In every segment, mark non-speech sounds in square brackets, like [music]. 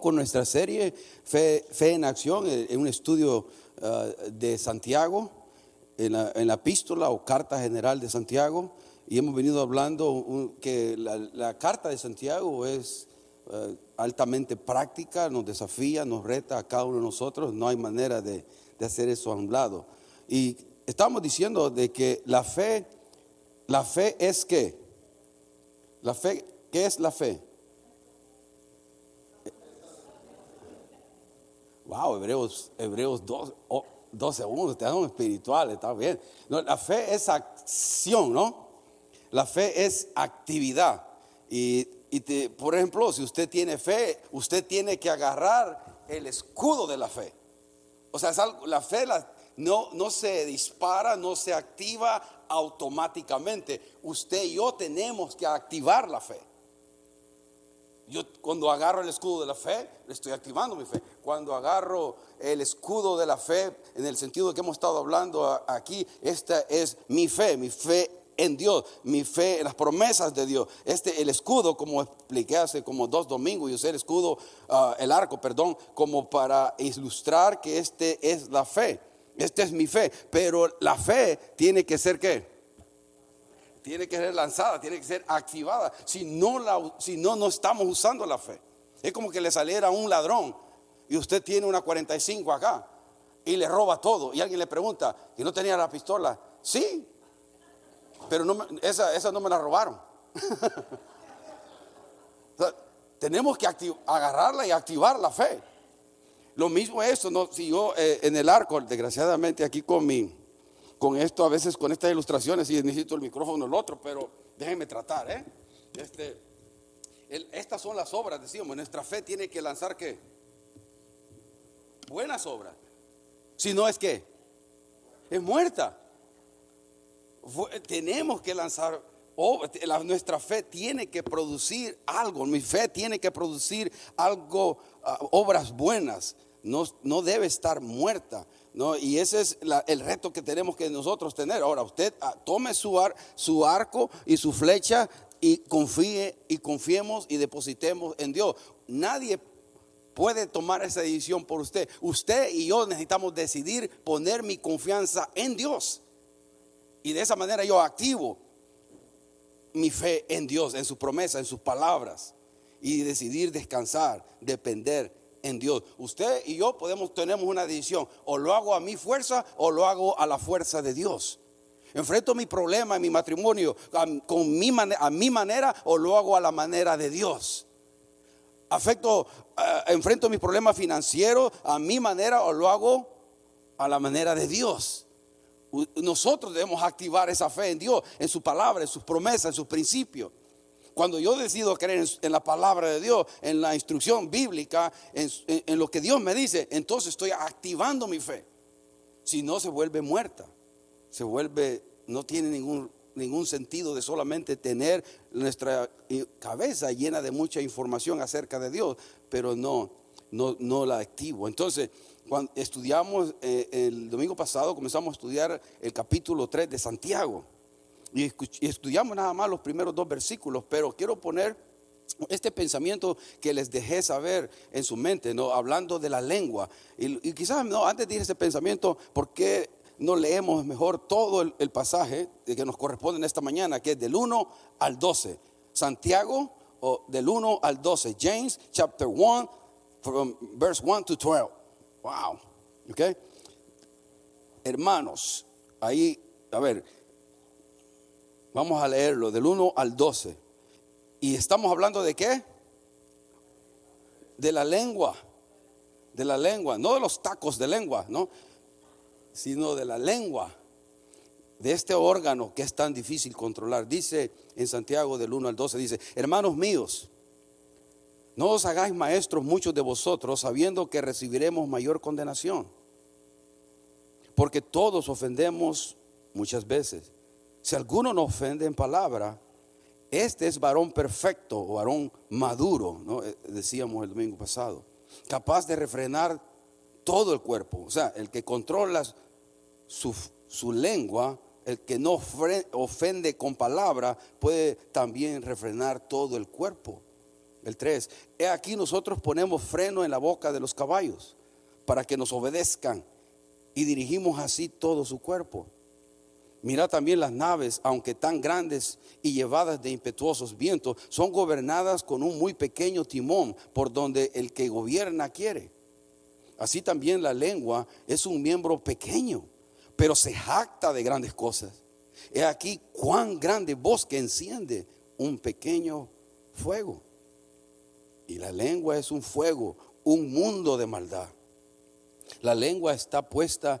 con nuestra serie Fe, Fe en Acción, eh, en un estudio ah, de Santiago, en la, en la epístola o carta general de Santiago, y hemos venido hablando un- que la, la carta de Santiago es eh, altamente práctica, nos desafía, nos reta a cada uno de nosotros, no hay manera de, de hacer eso a un lado. Y estamos diciendo de que la fe, la fe es qué? La fe, ¿qué es la fe? Wow, Hebreos, Hebreos 12, oh, 12 1, te dan espiritual, está bien. No, la fe es acción, ¿no? La fe es actividad. Y, y te- por ejemplo, si usted tiene fe, usted tiene que agarrar el escudo de la fe. O sea, algo- la fe la- no, no se dispara, no se activa automáticamente. Usted y yo tenemos que activar la fe. Yo cuando agarro el escudo de la fe, estoy activando mi fe. Cuando agarro el escudo de la fe, en el sentido que hemos estado hablando aquí, esta es mi fe, mi fe en Dios, mi fe en las promesas de Dios. Este, el escudo, como expliqué hace como dos domingos, yo usé el escudo, ah, el arco, perdón, como para ilustrar que este es la fe. Esta es mi fe, pero la fe tiene que ser qué? Tiene que ser lanzada, tiene que ser activada. Si no, la, si no, no estamos usando la fe. Es como que le saliera un ladrón y usted tiene una 45 acá y le roba todo. Y alguien le pregunta, ¿y no tenía la pistola? Sí, pero no esa, esa no me la robaron. [laughs] Tenemos que agarrarla y activar la fe. Lo mismo es eso, ¿no? si yo eh, en el arco, desgraciadamente aquí con mi, con esto, a veces con estas ilustraciones, y necesito el micrófono el otro, pero déjenme tratar, ¿eh? Este, estas son las obras, decíamos, nuestra fe tiene que lanzar qué? Buenas obras. Si no es que es muerta. Tenemos que lanzar ob- la- nuestra fe tiene que producir algo, mi fe tiene que producir algo, ah, obras buenas, no, no debe estar muerta. ¿No? Y ese es el reto que tenemos que nosotros tener. Ahora, usted ah, tome su, su arco y su flecha y confíe y confiemos y depositemos en Dios. Nadie puede tomar esa decisión por usted. Usted y yo necesitamos decidir poner mi confianza en Dios. Y de esa manera yo activo mi fe en Dios, en su promesa, en sus palabras. Y decidir descansar, depender en Dios. Usted y yo podemos, tenemos una decisión. O lo hago a mi fuerza o lo hago a la fuerza de Dios. Enfrento mi problema en mi matrimonio a, con mi, a mi manera o lo hago a la manera de Dios. Afecto, eh, enfrento mis problemas financieros a mi manera o lo hago a la manera de Dios. Nosotros debemos activar esa fe en Dios, en su palabra, en sus promesas, en sus principios. Cuando yo decido creer en, la palabra de Dios, en la instrucción bíblica, en lo que Dios me dice, entonces estoy activando mi fe. Si no, se vuelve muerta. Se vuelve, no tiene ningún, ningún sentido de solamente tener nuestra eh, cabeza llena de mucha información acerca de Dios, pero no, no, no la activo. Entonces, cuando estudiamos eh, el domingo pasado, comenzamos a estudiar el capítulo 3 de Santiago. Y, y estudiamos nada más los primeros dos versículos, pero quiero poner este pensamiento que les dejé saber en su mente, ¿no? hablando de la lengua. Y, y quizás, no, antes de ese pensamiento, ¿por qué no leemos mejor todo el, el pasaje que nos corresponde en esta mañana, que es del 1 al 12? Santiago, o del 1 al 12. James, chapter 1, from verse 1 to 12. Wow. ¿Ok? Hermanos, ahí, a ver, vamos a leerlo del 1 al 12. Y estamos hablando de qué? De la lengua. De la lengua, no de los tacos de lengua, ¿no? Sino de la lengua. De este órgano que es tan difícil controlar. Dice en Santiago del 1 al 12, dice, hermanos míos, no os hagáis maestros muchos de vosotros sabiendo que recibiremos mayor condenación. Porque todos ofendemos muchas veces. Si alguno nos ofende en palabra, este es varón perfecto o varón maduro, ¿no? Eh, decíamos el domingo pasado, capaz de refrenar todo el cuerpo. O sea, el que controla su, su lengua, el que no ofende con palabra, puede también refrenar todo el cuerpo. El 3. He aquí nosotros ponemos freno en la boca de los caballos para que nos obedezcan y dirigimos así todo su cuerpo. Mira también las naves, aunque tan grandes y llevadas de impetuosos vientos, son gobernadas con un muy pequeño timón por donde el que gobierna quiere. Así también la lengua es un miembro pequeño, pero se jacta de grandes cosas. He aquí cuán grande bosque enciende un pequeño fuego. Y la lengua es un fuego, un mundo de maldad. La lengua está puesta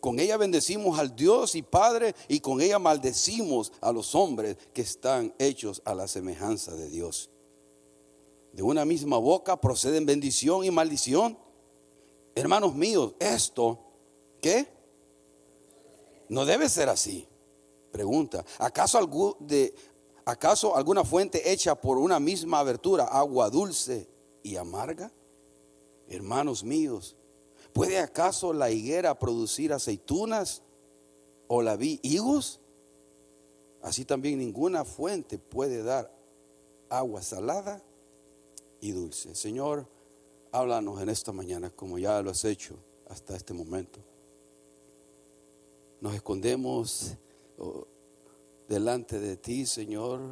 Con ella bendecimos al Dios y Padre y con ella maldecimos a los hombres que están hechos a la semejanza de Dios. De una misma boca proceden bendición y maldición. Hermanos míos, esto, ¿qué? No debe ser así. Pregunta, ¿acaso, de, ¿acaso alguna fuente hecha por una misma abertura, agua dulce y amarga? Hermanos míos, ¿puede acaso la higuera producir aceitunas o la vi higos? Así también ninguna fuente puede dar agua salada y dulce. Señor, háblanos en esta mañana como ya lo has hecho hasta este momento. Nos escondemos oh, delante de ti, Señor.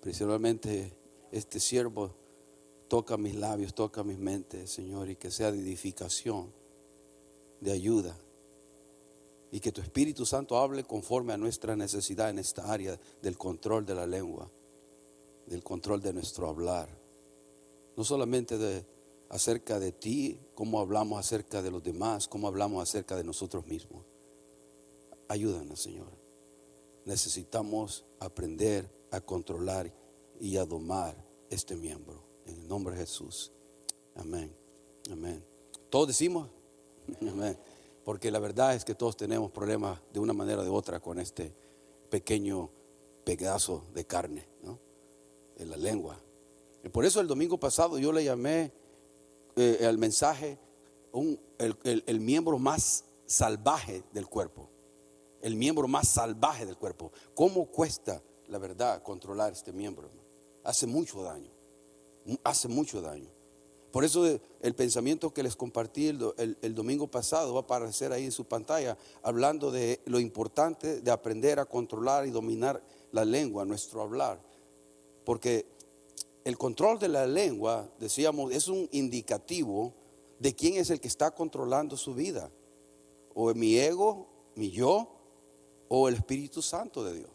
Principalmente este siervo toca mis labios, toca mis mentes, Señor, y que sea de edificación, de ayuda. Y que tu Espíritu Santo hable conforme a nuestra necesidad en esta área del control de la lengua, del control de nuestro hablar. No solamente de acerca de ti, cómo hablamos acerca de los demás, cómo hablamos acerca de nosotros mismos. Ayúdanos, Señor. Necesitamos aprender a controlar y a domar este miembro. En el nombre de Jesús. Amén. Amén. Todos decimos. [laughs] Amén. Porque la verdad es que todos tenemos problemas de una manera o de otra con este pequeño pedazo de carne, ¿no? En la lengua. Y por eso el domingo pasado yo le llamé eh, al mensaje el miembro más salvaje del cuerpo el miembro más salvaje del cuerpo. ¿Cómo cuesta, la verdad, controlar este miembro? Hace mucho daño, hace mucho daño. Por eso el pensamiento que les compartí el, domingo pasado va a aparecer ahí en su pantalla, hablando de lo importante de aprender a controlar y dominar la lengua, nuestro hablar. Porque el control de la lengua, decíamos, es un indicativo de quién es el que está controlando su vida. O mi ego, mi yo, o el Espíritu Santo de Dios,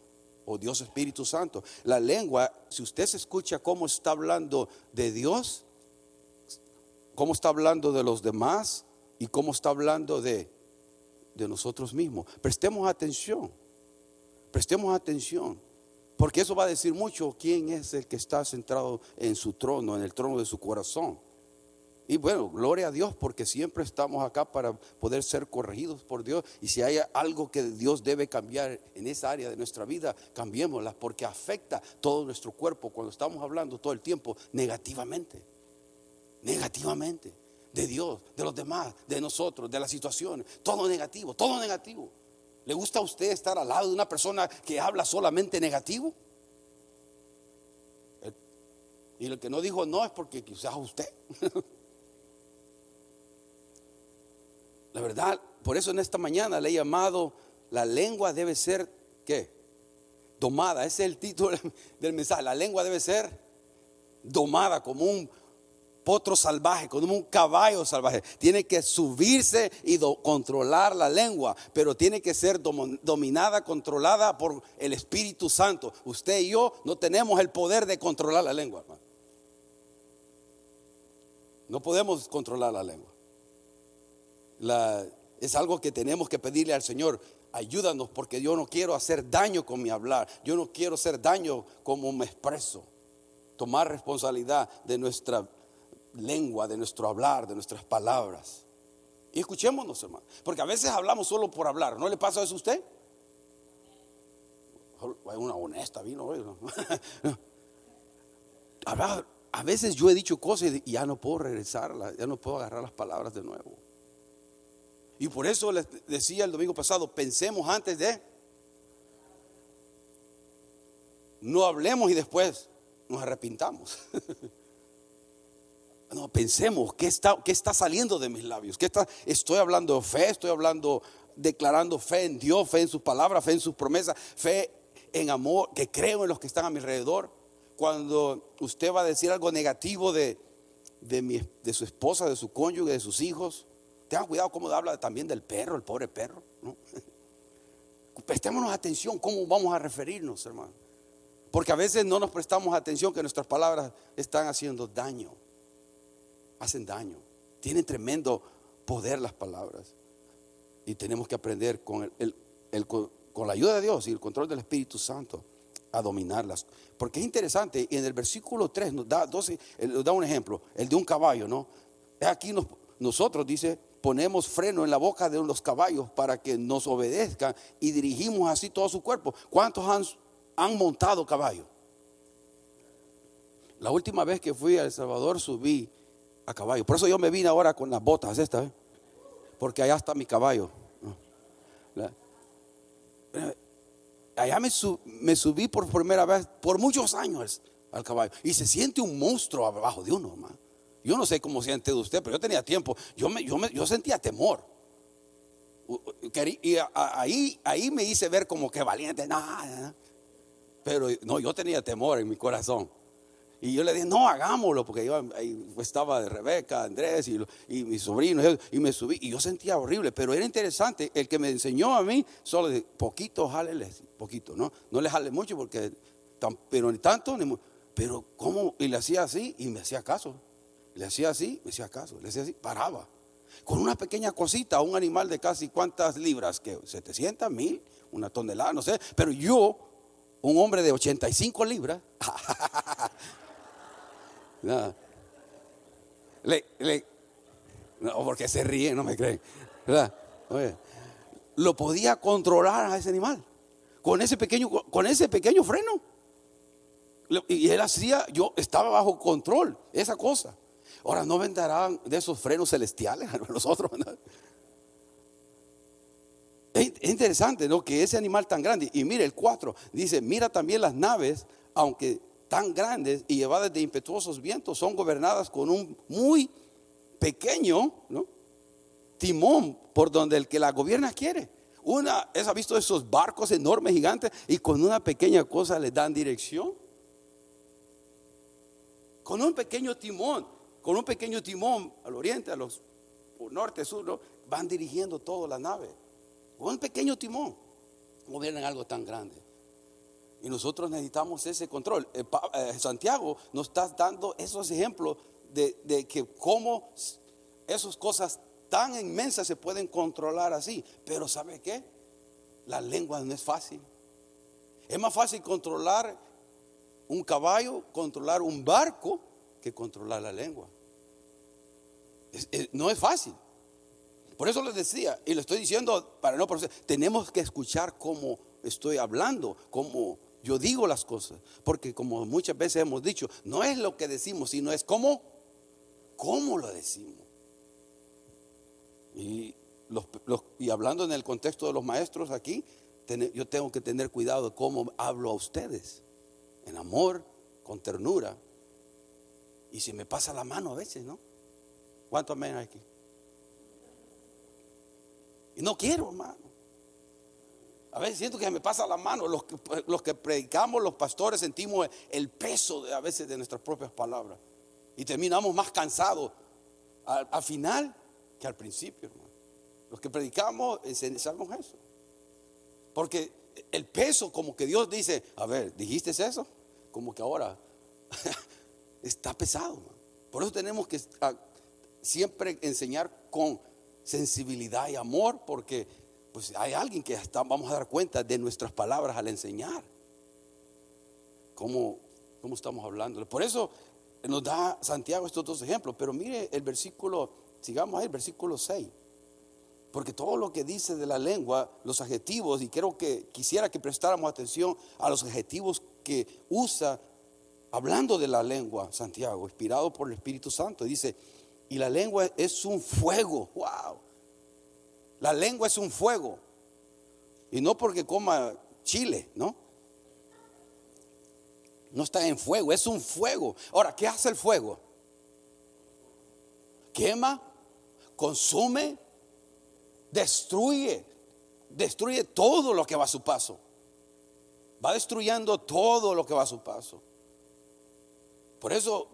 o Dios Espíritu Santo. La lengua, si usted se escucha cómo está hablando de Dios, cómo está hablando de los demás y cómo está hablando de, de nosotros mismos. Prestemos atención, prestemos atención, porque eso va a decir mucho quién es el que está centrado en su trono, en el trono de su corazón. Y bueno, gloria a Dios porque siempre estamos acá para poder ser corregidos por Dios. Y si hay algo que Dios debe cambiar en esa área de nuestra vida, cambiémosla porque afecta todo nuestro cuerpo cuando estamos hablando todo el tiempo negativamente. Negativamente. De Dios, de los demás, de nosotros, de las situaciones. Todo negativo, todo negativo. ¿Le gusta a usted estar al lado de una persona que habla solamente negativo? Y el que no dijo no es porque quizás usted. [laughs] La verdad, por eso en esta mañana le he llamado, la lengua debe ser, ¿qué? Domada, ese es el título [laughs] del mensaje. La lengua debe ser domada como un potro salvaje, como un caballo salvaje. Tiene que subirse y controlar la lengua, pero tiene que ser dominada, controlada por el Espíritu Santo. Usted y yo no tenemos el poder de controlar la lengua, No podemos controlar la lengua es algo que tenemos que pedirle al Señor. Ayúdanos porque yo no quiero hacer daño con mi hablar. Yo no quiero hacer daño como me expreso. tomar responsabilidad de nuestra lengua, de nuestro hablar, de nuestras palabras. Y escuchémonos, hermano. Porque a veces hablamos solo por hablar. ¿No le pasa eso a usted? Una honesta vino [laughs] A veces yo he dicho cosas y ya no puedo regresarlas, ya no puedo agarrar las palabras de nuevo. Y por eso les decía el domingo pasado, pensemos antes de... No hablemos y después nos arrepintamos. [laughs] No, pensemos, ¿qué está, qué está saliendo de mis labios? ¿Qué está, estoy hablando de fe, estoy hablando, declarando fe en Dios, fe en sus palabras, fe en sus promesas, fe en amor, que creo en los que están a mi alrededor. Cuando usted va a decir algo negativo de, de su esposa, de su cónyuge, de sus hijos, tengan cuidado cómo habla también del perro, el pobre perro. ¿no? [laughs] Prestémonos atención cómo vamos a referirnos, hermano. Porque a veces no nos prestamos atención que nuestras palabras están haciendo daño hacen daño. Tienen tremendo poder las palabras. Y tenemos que aprender con, el, con la ayuda de Dios y el control del Espíritu Santo a dominarlas. Porque es interesante, y en el versículo 3 nos da, 12, nos da un ejemplo, el de un caballo, ¿no? Aquí nosotros, dice, ponemos freno en la boca de los caballos para que nos obedezcan y dirigimos así todo su cuerpo. ¿Cuántos han, han montado caballo? La última vez que fui a El Salvador subí a caballo. Por eso yo me vine ahora con las botas estas, ¿eh? porque allá está mi caballo. Allá me, subí por primera vez por muchos años al caballo y se siente un monstruo abajo de uno, Yo no sé cómo siente usted, pero yo tenía tiempo. Yo, me, yo, yo sentía temor. Y ahí, ahí me hice ver como que valiente, nada. Pero no, yo tenía temor en mi corazón. Y yo le dije, no, hagámoslo, porque yo estaba de Rebeca, Andrés y, y mis sobrinos, y me subí, y yo sentía horrible, pero era interesante, el que me enseñó a mí, solo de poquito, jálele, poquito, ¿no? No le jale mucho, porque, pero ni tanto, ni, pero cómo, y le hacía así, y me hacía caso, le hacía así, me hacía caso, le hacía así, paraba, con una pequeña cosita, un animal de casi cuántas libras, que 700, mil, una tonelada, no sé, pero yo, un hombre de 85 libras, [laughs] No. Le, no, porque se ríe, no me creen. lo podía controlar a ese animal con ese pequeño, con ese pequeño freno. Y él hacía, yo estaba bajo control, esa cosa. Ahora no venderán de esos frenos celestiales a [laughs] nosotros. Es interesante, ¿no? Que ese animal tan grande, y mire el 4, dice, mira también las naves, aunque tan grandes y llevadas de impetuosos vientos son gobernadas con un muy pequeño timón por donde el que la gobierna quiere. Una, ¿ha visto esos barcos enormes, gigantes, y con una pequeña cosa le dan dirección? Con un pequeño timón, con un pequeño timón al oriente, a los norte, sur, van dirigiendo toda la nave. Con un pequeño timón gobiernan algo tan grande. Y nosotros necesitamos ese control. Eh, eh, Santiago nos está dando esos ejemplos de, que cómo esas cosas tan inmensas se pueden controlar así. Pero ¿sabe qué? La lengua no es fácil. Es más fácil controlar un caballo, controlar un barco, que controlar la lengua. No es fácil. Por eso les decía, y le estoy diciendo para no proceder, tenemos que escuchar cómo estoy hablando, cómo yo digo las cosas, porque como muchas veces hemos dicho, no es lo que decimos, sino es cómo, cómo lo decimos. Y, hablando en el contexto de los maestros aquí, yo tengo que tener cuidado de cómo hablo a ustedes, en amor, con ternura. Y si me pasa la mano a veces, ¿no? ¿Cuántos amén hay aquí? Y no quiero, hermano. A veces siento que me pasa la mano. Los que, predicamos, los pastores, sentimos el peso a veces de nuestras propias palabras. Y terminamos más cansados al, final que al principio, hermano. Los que predicamos necesitamos eso. Porque el peso, como que Dios dice, a ver, ¿dijiste eso? Como que ahora [laughs] está pesado. Por eso tenemos que siempre enseñar con sensibilidad y amor, porque pues hay alguien que vamos a dar cuenta de nuestras palabras al enseñar. Como, ¿Cómo estamos hablando? Por eso nos da Santiago estos dos ejemplos. Pero mire el versículo, sigamos ahí, el versículo 6. Porque todo lo que dice de la lengua, los adjetivos, y creo que quisiera que prestáramos atención a los adjetivos que usa hablando de la lengua, Santiago, inspirado por el Espíritu Santo. Dice, y la lengua es un fuego, wow. La lengua es un fuego. Y no porque coma chile, ¿no? No está en fuego, es un fuego. Ahora, ¿qué hace el fuego? Quema, consume, destruye, destruye todo lo que va a su paso. Va destruyendo todo lo que va a su paso. Por eso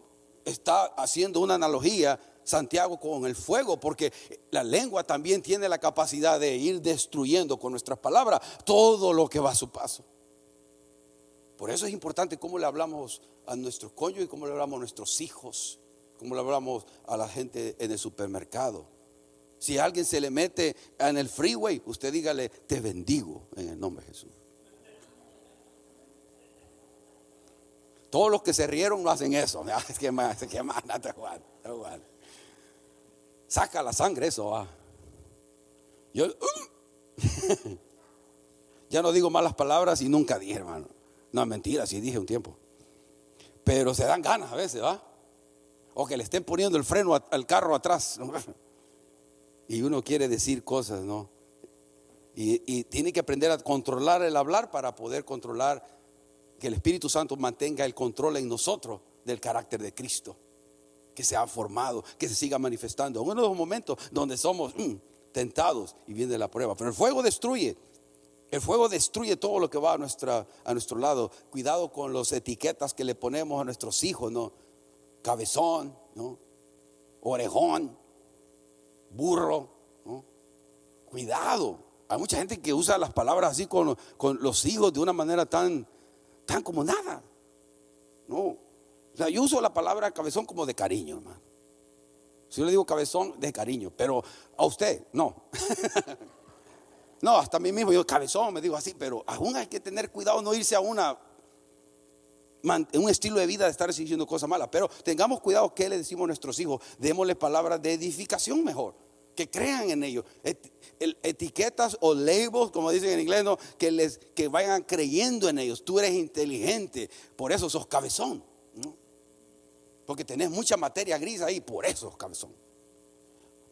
está haciendo una analogía Santiago con el fuego, porque la lengua también tiene la capacidad de ir destruyendo con nuestras palabras todo lo que va a su paso. Por eso es importante cómo le hablamos a nuestros cónyuges, cómo le hablamos a nuestros hijos, cómo le hablamos a la gente en el supermercado. Si alguien se le mete en el freeway, usted dígale, te bendigo en el nombre de Jesús. Todos los que se rieron no hacen eso. [laughs] Es que más, que más, no te Saca la sangre eso, va. Yo [laughs] ya no digo malas palabras y nunca dije, hermano. No, mentira, sí dije un tiempo. Pero se dan ganas a veces, ¿va? O que le estén poniendo el freno al carro atrás. [laughs] Y uno quiere decir cosas, ¿no? Y, y, tiene que aprender a controlar el hablar para poder controlar que el Espíritu Santo mantenga el control en nosotros del carácter de Cristo que se ha formado, que se siga manifestando. En uno de los momentos donde somos mm, tentados y viene la prueba. Pero el fuego destruye. El fuego destruye todo lo que va a, nuestra, a nuestro lado. Cuidado con las etiquetas que le ponemos a nuestros hijos, ¿no? Cabezón, ¿no? Orejón, burro, ¿no? Cuidado. Hay mucha gente que usa las palabras así con, con los hijos de una manera tan, tan como nada. No, yo uso la palabra cabezón como de cariño, hermano. Si yo le digo cabezón, de cariño, pero a usted, no. [laughs] no, hasta a mí mismo, yo cabezón, me digo así, pero aún hay que tener cuidado, no irse a una un estilo de vida de estar diciendo cosas malas. Pero tengamos cuidado que le decimos a nuestros hijos. Démosle palabras de edificación mejor. Que crean en ellos. etiquetas o labels, como dicen en inglés, que, les, que vayan creyendo en ellos. Tú eres inteligente, por eso sos cabezón. Porque tenés mucha materia gris ahí, por eso, cabezón.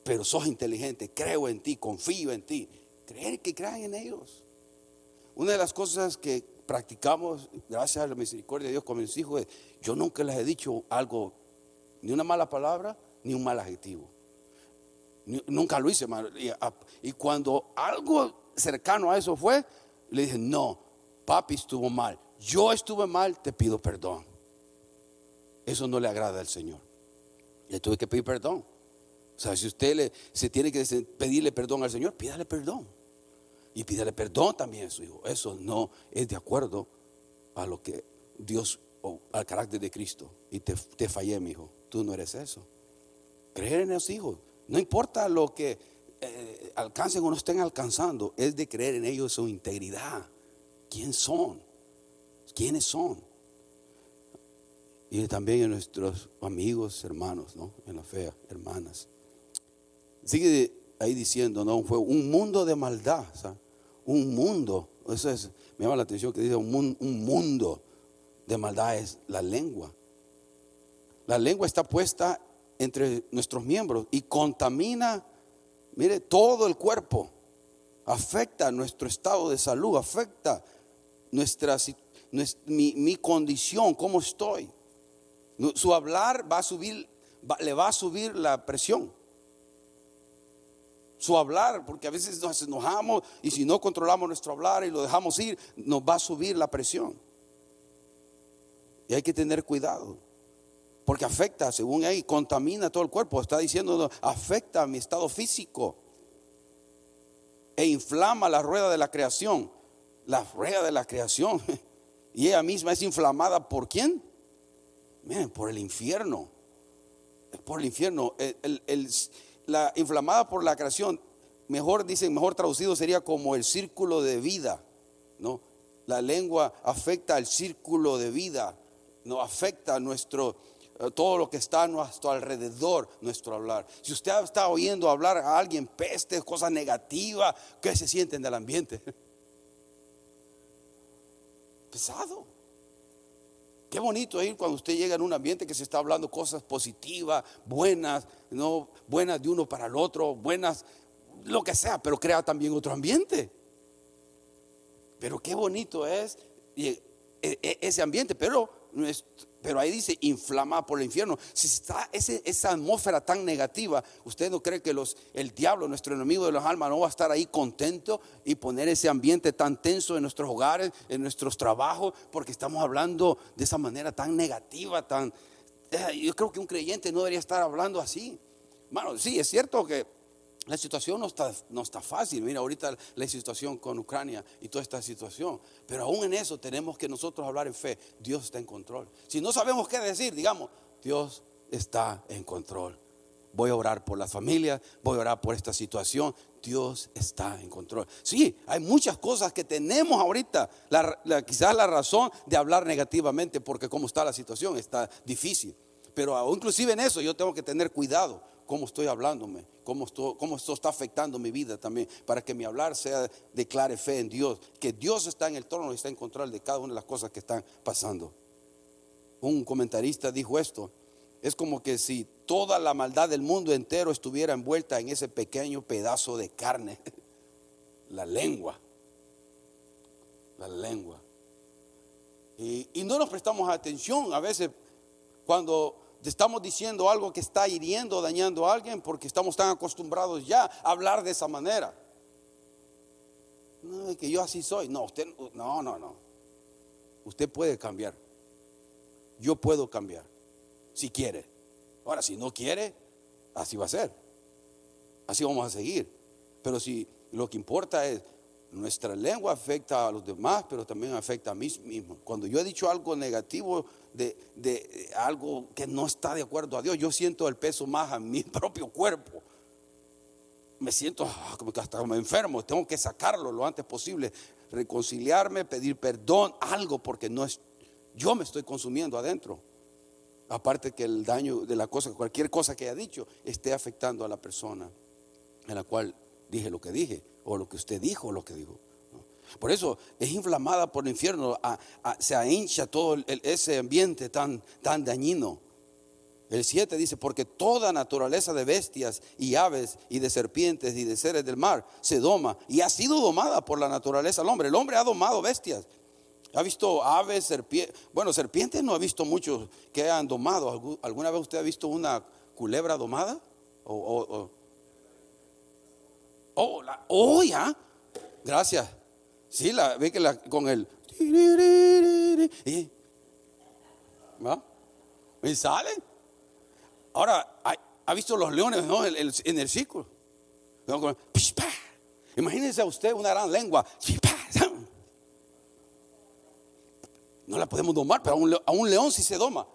Pero sos inteligente, creo en ti, confío en ti. Creer que crean en ellos. Una de las cosas que practicamos, gracias a la misericordia de Dios con mis hijos, es, yo nunca les he dicho algo, ni una mala palabra, ni un mal adjetivo. nunca lo hice, Y, cuando algo cercano a eso fue, le dije, no, papi estuvo mal. Yo estuve mal, te pido perdón. Eso no le agrada al Señor. Le tuve que pedir perdón. O sea, si usted le, se tiene que pedirle perdón al Señor, pídale perdón. Y pídale perdón también a su hijo. Eso no es de acuerdo a lo que Dios, o al carácter de Cristo. Y te, fallé, mi hijo. Tú no eres eso. Creer en los hijos. No importa lo que eh, alcancen o no estén alcanzando, es de creer en ellos su integridad. ¿Quién son? ¿Quiénes son? Y también en nuestros amigos, hermanos, ¿no? En la fe, hermanas. Sigue ahí diciendo, ¿no? Fue un mundo de maldad, un mundo, eso es, me llama la atención que dice un, un mundo de maldad es la lengua. La lengua está puesta entre nuestros miembros y contamina, mire, todo el cuerpo. Afecta nuestro estado de salud, afecta nuestra, mi, mi condición, cómo estoy. Su hablar va a subir, le va a subir la presión. Su hablar, porque a veces nos enojamos y si no controlamos nuestro hablar y lo dejamos ir, nos va a subir la presión. Y hay que tener cuidado. Porque afecta, según ahí, contamina todo el cuerpo. Está diciendo, afecta a mi estado físico. E inflama la rueda de la creación. La rueda de la creación. [laughs] Y ella misma es inflamada por quién? Por el infierno. Por el infierno. la inflamada por la creación, mejor dicen, mejor traducido sería como el círculo de vida. ¿no? La lengua afecta al círculo de vida. no afecta nuestro eh, todo lo que está a nuestro alrededor, nuestro hablar. Si usted está oyendo hablar a alguien peste, cosas negativas, ¿qué se sienten del ambiente? [laughs] Pesado. Qué bonito ir cuando usted llega en un ambiente que se está hablando cosas positivas, buenas, no buenas de uno para el otro, buenas, lo que sea, pero crea también otro ambiente. Pero qué bonito es e, e, ese ambiente, pero pero ahí dice inflamada por el infierno. Si está esa atmósfera tan negativa, ¿usted no cree que el diablo, nuestro enemigo de las almas, no va a estar ahí contento y poner ese ambiente tan tenso en nuestros hogares, en nuestros trabajos, porque estamos hablando de esa manera tan negativa. Eh, yo creo que un creyente no debería estar hablando así. Bueno, sí, es cierto que la situación no está, no está fácil. Mira, ahorita la situación con Ucrania y toda esta situación. Pero aún en eso tenemos que nosotros hablar en fe. Dios está en control. Si no sabemos qué decir, digamos, Dios está en control. Voy a orar por las familias, voy a orar por esta situación. Dios está en control. Sí, hay muchas cosas que tenemos ahorita. quizás la razón de hablar negativamente porque como está la situación está difícil. Pero inclusive en eso yo tengo que tener cuidado cómo estoy hablándome, cómo esto, está afectando mi vida también, para que mi hablar sea, declare fe en Dios, que Dios está en el trono y está en control de cada una de las cosas que están pasando. Un comentarista dijo esto, es como que si toda la maldad del mundo entero estuviera envuelta en ese pequeño pedazo de carne, [laughs] la lengua, la lengua. Y no nos prestamos atención a veces cuando estamos diciendo algo que está hiriendo, dañando a alguien, porque estamos tan acostumbrados ya a hablar de esa manera. No, es que yo así soy. No, usted, no, no, no. Usted puede cambiar. Yo puedo cambiar, si quiere. Ahora, si no quiere, así va a ser. Así vamos a seguir. Pero si lo que importa es nuestra lengua afecta a los demás, pero también afecta a mí mismo. Cuando yo he dicho algo negativo de, algo que no está de acuerdo a Dios, yo siento el peso más a mi [laughs] propio cuerpo. Me siento ah, como que hasta me enfermo, tengo que sacarlo lo antes posible, reconciliarme, pedir perdón, algo, porque no es, yo me estoy consumiendo adentro. Aparte que el daño de la cosa, cualquier cosa que haya dicho, esté afectando a la persona en la cual dije lo que dije o lo que usted dijo, lo que dijo. Por eso es inflamada por el infierno, se hincha todo ese ambiente tan, tan dañino. El 7 dice, porque toda naturaleza de bestias y aves y de serpientes y de seres del mar se doma y ha sido domada por la naturaleza del hombre. El hombre ha domado bestias. Ha visto aves, serpientes. Bueno, serpientes no ha visto muchos que han domado. ¿Alguna vez usted ha visto una culebra domada? o Oh, oh, ya. Gracias. Sí, la ve que la con el y, ¿va? ¿Y sale? Ahora, ¿ha visto los leones en el círculo? Imagínense a usted una gran lengua. No la podemos domar, pero a un, león sí se doma.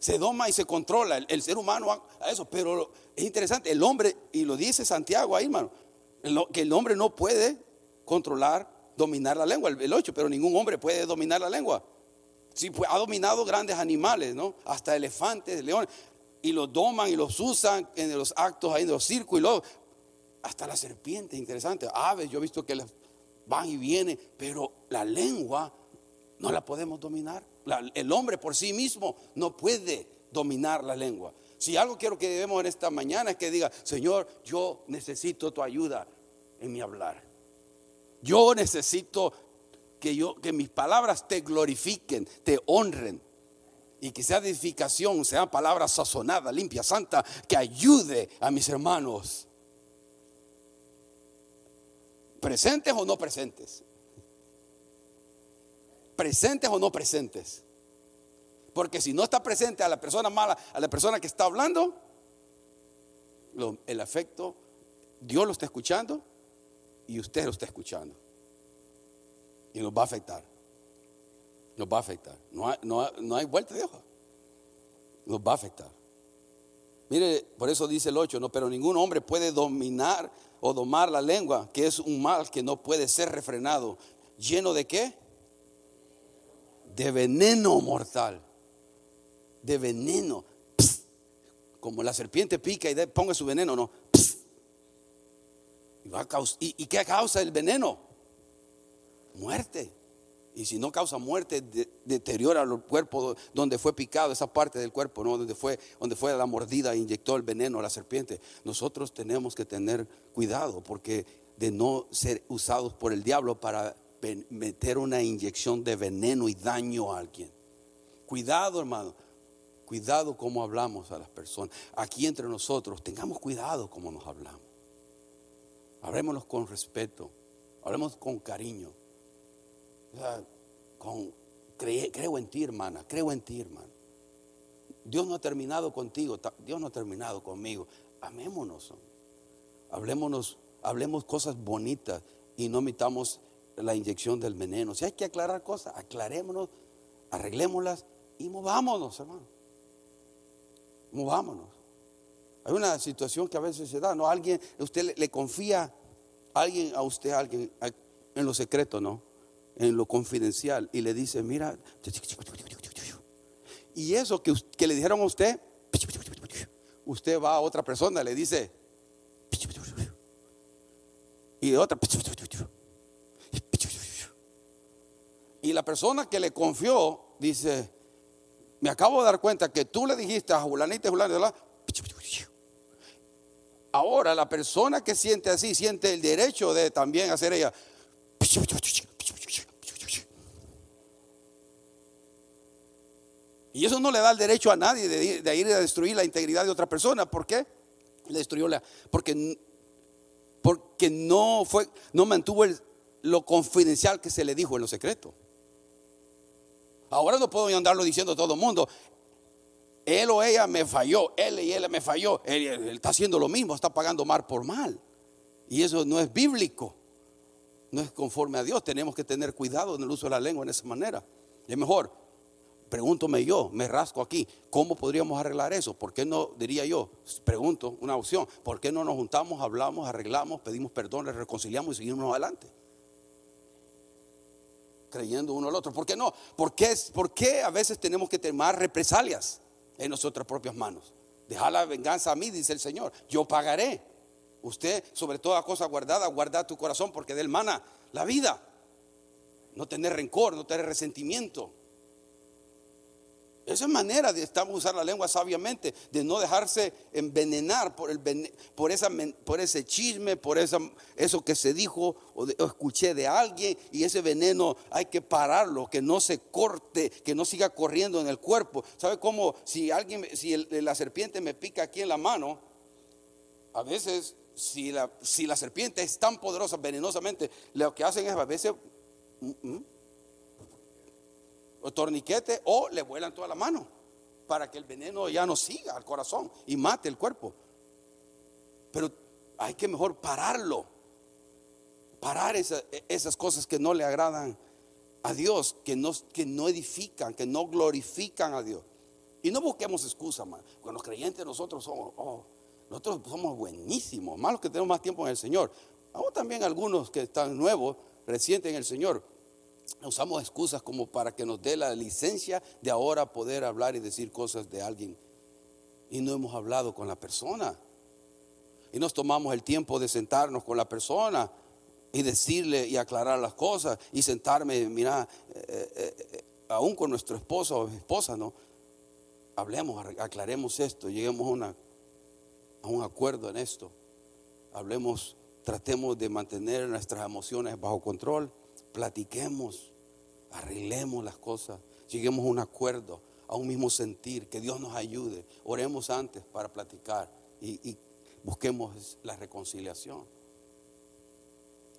Se doma y se controla. El, ser humano a eso, pero es interesante, el hombre, y lo dice Santiago ahí, hermano, que el hombre no puede controlar, dominar la lengua, el 8, pero ningún hombre puede dominar la lengua. Sí, pues, ha dominado grandes animales, ¿no? Hasta elefantes, leones, y los doman y los usan en los actos ahí, en los circos, y hasta las serpientes, interesante, aves, yo he visto que van y vienen, pero la lengua no la podemos dominar. El hombre por sí mismo no puede dominar la lengua. Si algo quiero que debemos en esta mañana es que diga, Señor, yo necesito tu ayuda en mi hablar. Yo necesito que, yo, que mis palabras te glorifiquen, te honren. Y que sea edificación, sea palabra sazonada, limpia, santa, que ayude a mis hermanos. Presentes o no presentes. Presentes o no presentes. Porque si no está presente a la persona mala, a la persona que está hablando, el afecto, Dios lo está escuchando y usted lo está escuchando. Y nos va a afectar. Nos va a afectar. No hay, no, hay vuelta de hoja. Nos va a afectar. Mire, por eso dice el 8, no, pero ningún hombre puede dominar o domar la lengua, que es un mal que no puede ser refrenado. ¿Lleno de qué? De veneno mortal. De veneno. Como la serpiente pica y ponga su veneno, no. Y, va a ¿Y, qué causa el veneno? Muerte. Y si no causa muerte, de- deteriora el cuerpo do- donde fue picado, esa parte del cuerpo, ¿no? donde, fue, donde fue la mordida, inyectó el veneno a la serpiente. Nosotros tenemos que tener cuidado porque de no ser usados por el diablo para meter una inyección de veneno y daño a alguien. Cuidado, hermano. Cuidado cómo hablamos a las personas. Aquí entre nosotros, tengamos cuidado cómo nos hablamos. Hablémonos con respeto, hablemos con cariño. O sea, con, creo en ti, hermana, creo en ti, hermano. Dios no ha terminado contigo, Dios no ha terminado conmigo. Amémonos. Hablémonos, hablemos cosas bonitas y no mitamos la inyección del veneno. Si hay que aclarar cosas, aclarémonos, arreglémoslas y movámonos, hermano. Movámonos. Hay una situación que a veces se da, ¿no? Alguien, usted le, confía a alguien a usted, a alguien en lo secreto, ¿no? En lo confidencial y le dice, mira, y eso que, que le dijeron a usted, usted va a otra persona, le dice, y de otra, y la persona que le confió dice, me acabo de dar cuenta que tú le dijiste a Julanita Julanita, ahora la persona que siente así, siente el derecho de también hacer ella. Y eso no le da el derecho a nadie de, ir- a destruir la integridad de otra persona. ¿Por qué? Le destruyó la. Porque, porque no fue, no mantuvo lo confidencial que se le dijo en lo secreto. Ahora no puedo andarlo diciendo a todo el mundo. Él o ella me falló, él y ella me falló. Él, está haciendo lo mismo, está pagando mal por mal. Y eso no es bíblico, no es conforme a Dios. Tenemos que tener cuidado en el uso de la lengua en esa manera. Es mejor, pregúntome yo, me rasco aquí, ¿cómo podríamos arreglar eso? ¿Por qué no, diría yo, pregunto, una opción, ¿por qué no nos juntamos, hablamos, arreglamos, pedimos perdón, les reconciliamos y seguimos adelante? Creyendo uno al otro. ¿Por qué no? ¿Por qué, por qué a veces tenemos que tomar represalias en nuestras propias manos? Dejar la venganza a mí, dice el Señor. Yo pagaré. Usted, sobre toda cosa guardada, guarda tu corazón porque de él mana la vida. No tener rencor, no tener resentimiento. Esa es manera de estamos usar la lengua sabiamente, de no dejarse envenenar por, el, por, esa, por ese chisme, por esa, eso que se dijo o, escuché de alguien y ese veneno hay que pararlo, que no se corte, que no siga corriendo en el cuerpo. ¿Sabe cómo? Si alguien, si la serpiente me pica aquí en la mano, a veces si la, si la serpiente es tan poderosa venenosamente, lo que hacen es a veces mm, mm, o torniquete o le vuelan toda la mano para que el veneno ya no siga al corazón y mate el cuerpo. Pero hay que mejor pararlo, parar esa- esas cosas que no le agradan a Dios, que no, que no edifican, que no glorifican a Dios. Y no busquemos excusas, man. Con los creyentes nosotros somos, oh, nosotros somos buenísimos, más los que tenemos más tiempo en el Señor. Aún también algunos que están nuevos, recientes en el Señor, usamos excusas como para que nos dé la licencia de ahora poder hablar y decir cosas de alguien. Y no hemos hablado con la persona. Y nos tomamos el tiempo de sentarnos con la persona y decirle y aclarar las cosas y sentarme, mira, eh, eh, eh, aún con nuestro esposo o esposa, ¿no? Hablemos, aclaremos esto, lleguemos a, a un acuerdo en esto. Hablemos, tratemos de mantener nuestras emociones bajo control, platiquemos, arreglemos las cosas, lleguemos a un acuerdo, a un mismo sentir, que Dios nos ayude. Oremos antes para platicar y, busquemos la reconciliación.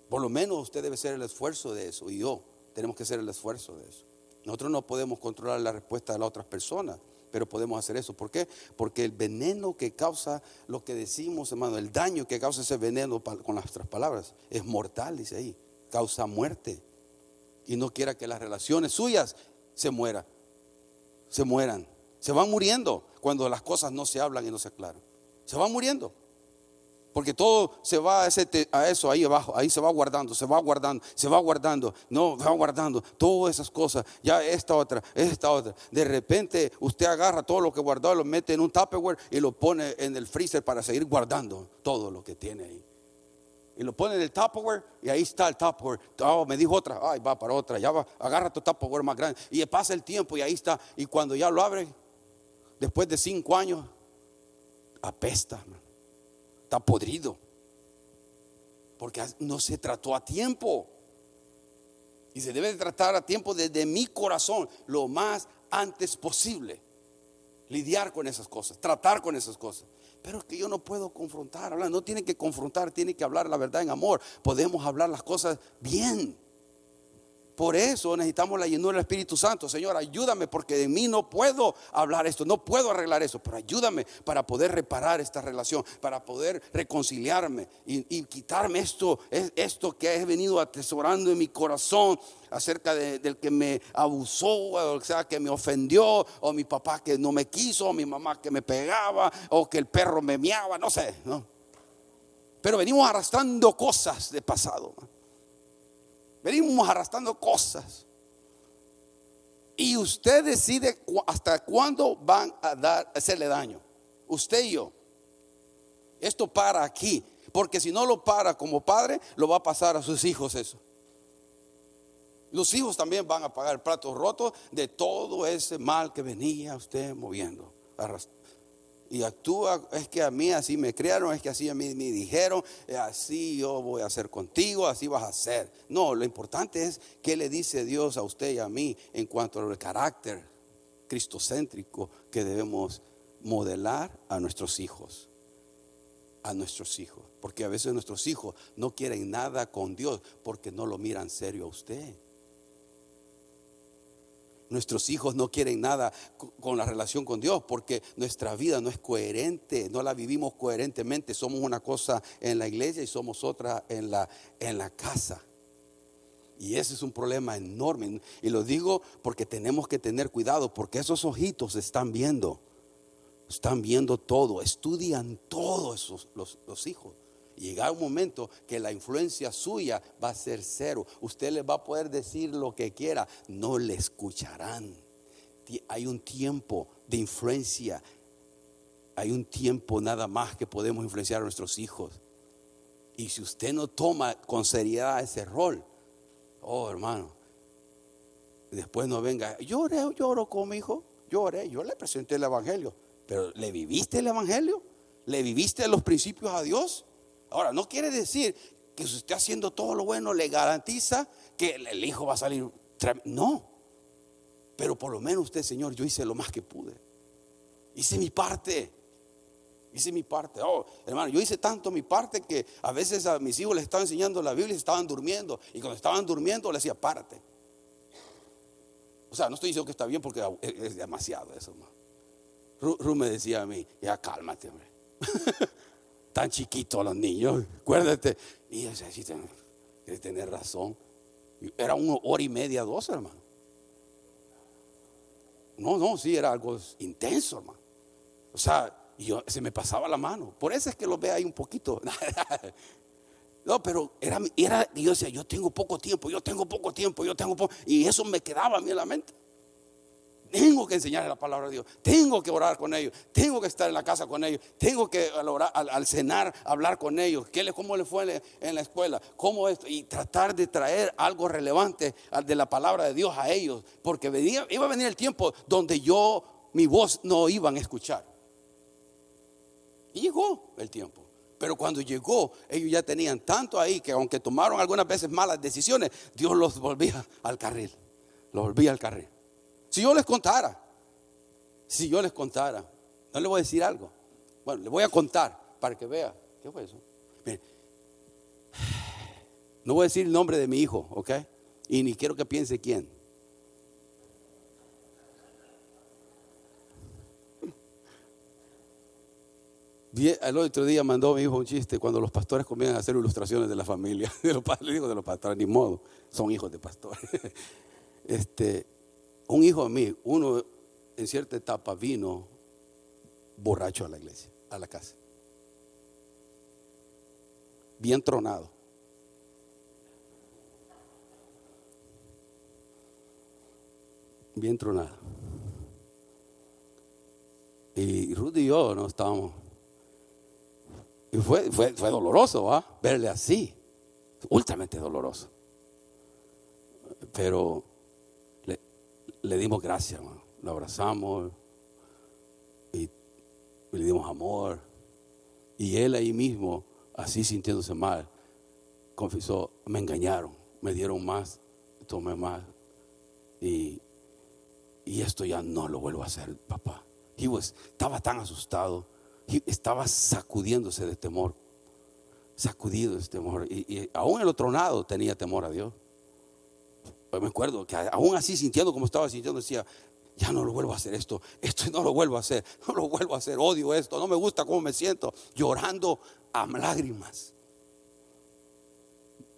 Por lo menos usted debe hacer el esfuerzo de eso y yo tenemos que hacer el esfuerzo de eso. Nosotros no podemos controlar la respuesta de las otras personas, pero podemos hacer eso. ¿Por qué? Porque el veneno que causa lo que decimos, hermano, el daño que causa ese veneno con nuestras palabras es mortal, dice ahí, causa muerte. Y no quiera que las relaciones suyas se mueran, se mueran, se van muriendo cuando las cosas no se hablan y no se aclaran. Se van muriendo. Porque todo se va a, ese a eso ahí abajo, ahí se va guardando, se va guardando, se va guardando, no, va guardando, todas esas cosas, ya esta otra, esta otra. De repente usted agarra todo lo que guardó, lo mete en un Tupperware y lo pone en el freezer para seguir guardando todo lo que tiene ahí. Y lo pone en el Tupperware y ahí está el Tupperware. Oh, me dijo otra, ay, va para otra, ya va, agarra tu Tupperware más grande. Y pasa el tiempo y ahí está. Y cuando ya lo abre, después de cinco años, apesta, está podrido. Porque no se trató a tiempo. Y se debe de tratar a tiempo desde mi corazón, lo más antes posible. Lidiar con esas cosas, tratar con esas cosas. Pero es que yo no puedo confrontar, no tiene que confrontar, tiene que hablar la verdad en amor. Podemos hablar las cosas bien. Por eso necesitamos la llenura del Espíritu Santo. Señor, ayúdame porque de mí no puedo hablar esto, no puedo arreglar eso, pero ayúdame para poder reparar esta relación, para poder reconciliarme y, quitarme esto, es- esto que he venido atesorando en mi corazón acerca de- del que me abusó, o sea, que me ofendió, o mi papá que no me quiso, o mi mamá que me pegaba, o que el perro me miaba, no sé, ¿no? Pero venimos arrastrando cosas de pasado. Venimos arrastrando cosas. Y usted decide hasta cuándo van a dar, a hacerle daño. Usted y yo. Esto para aquí. Porque si no lo para como padre, lo va a pasar a sus hijos eso. Los hijos también van a pagar platos rotos de todo ese mal que venía usted moviendo. arrast- Y actúa, es que a mí así me criaron, es que así a mí me dijeron, eh, así yo voy a hacer contigo, así vas a hacer. No, lo importante es qué le dice Dios a usted y a mí en cuanto al carácter cristocéntrico que debemos modelar a nuestros hijos. A nuestros hijos. Porque a veces nuestros hijos no quieren nada con Dios porque no lo miran serio a usted. Nuestros hijos no quieren nada co- con la relación con Dios porque nuestra vida no es coherente, no la vivimos coherentemente. Somos una cosa en la iglesia y somos otra en la, en la casa. Y ese es un problema enorme. Y lo digo porque tenemos que tener cuidado porque esos ojitos están viendo. Están viendo todo, estudian todo esos, los, los hijos. Y llega un momento que la influencia suya va a ser cero. Usted les va a poder decir lo que quiera, no le escucharán. Hay un tiempo de influencia. Hay un tiempo nada más que podemos influenciar a nuestros hijos. Y si usted no toma con seriedad ese rol, oh hermano, después no venga, lloré, lloro con mi hijo, lloré, yo le presenté el Evangelio, pero ¿le viviste el Evangelio? ¿Le viviste los principios a Dios? Ahora, no quiere decir que si usted haciendo todo lo bueno le garantiza que el- hijo va a salir. No, pero por lo menos usted, Señor, yo hice lo más que pude. Hice mi parte. Hice mi parte. Oh, hermano, yo hice tanto mi parte que a veces a mis hijos les estaba enseñando la Biblia y estaban durmiendo. Y cuando estaban durmiendo les decía, párate. O sea, no estoy diciendo que está bien porque es, demasiado eso. Ru, Ru me decía a mí, ya cálmate, hombre. [laughs] Tan chiquitos los niños, acuérdate. Y que tener razón. Era una hora y media, dos, hermano. No, no, sí, era algo intenso, hermano. O sea, yo, se me pasaba la mano. Por eso es que lo ve ahí un poquito. [laughs] No, pero era, era, y yo decía, yo tengo poco tiempo, yo tengo poco tiempo, yo tengo poco. Y eso me quedaba a mí en la mente. Tengo que enseñarles la palabra de Dios. Tengo que orar con ellos. Tengo que estar en la casa con ellos. Tengo que al, orar- al- cenar hablar con ellos. ¿Qué le, ¿Cómo le fue en la, escuela? ¿Cómo esto? Y tratar de traer algo relevante de la palabra de Dios a ellos. Porque venía- iba a venir el tiempo donde yo, mi voz no iban a escuchar. Y llegó el tiempo. Pero cuando llegó, ellos ya tenían tanto ahí que aunque tomaron algunas veces malas decisiones, Dios los volvía al carril. Los volvía al carril. Si yo les contara, si yo les contara, no le voy a decir algo. Bueno, le voy a contar para que vea. ¿Qué fue eso? Mire, no voy a decir el nombre de mi hijo, ¿ok? Y ni quiero que piense quién. El otro día mandó mi hijo un chiste cuando los pastores comienzan a hacer ilustraciones de la familia. [laughs] Los, le digo de los pastores, ni modo, son hijos de pastores. [laughs] Este, un hijo de mí, uno en cierta etapa vino borracho a la iglesia, a la casa. bien tronado. Bien tronado. Y Ruth y yo no estábamos. Y fue, fue, doloroso, ¿va? Verle así. Ultramente doloroso. Pero le dimos gracias. Lo abrazamos y le dimos amor. Y él ahí mismo, así sintiéndose mal, confesó, me engañaron, me dieron más, tomé más. Y, y esto ya no lo vuelvo a hacer, papá. He estaba tan asustado, estaba sacudiéndose de temor, sacudido de temor. Y aún el otro lado tenía temor a Dios. Pues me acuerdo que aún así sintiendo como estaba sintiendo, decía, ya no lo vuelvo a hacer esto, esto no lo vuelvo a hacer, [laughs] no lo vuelvo a hacer, odio esto, no me gusta cómo me siento, llorando a lágrimas.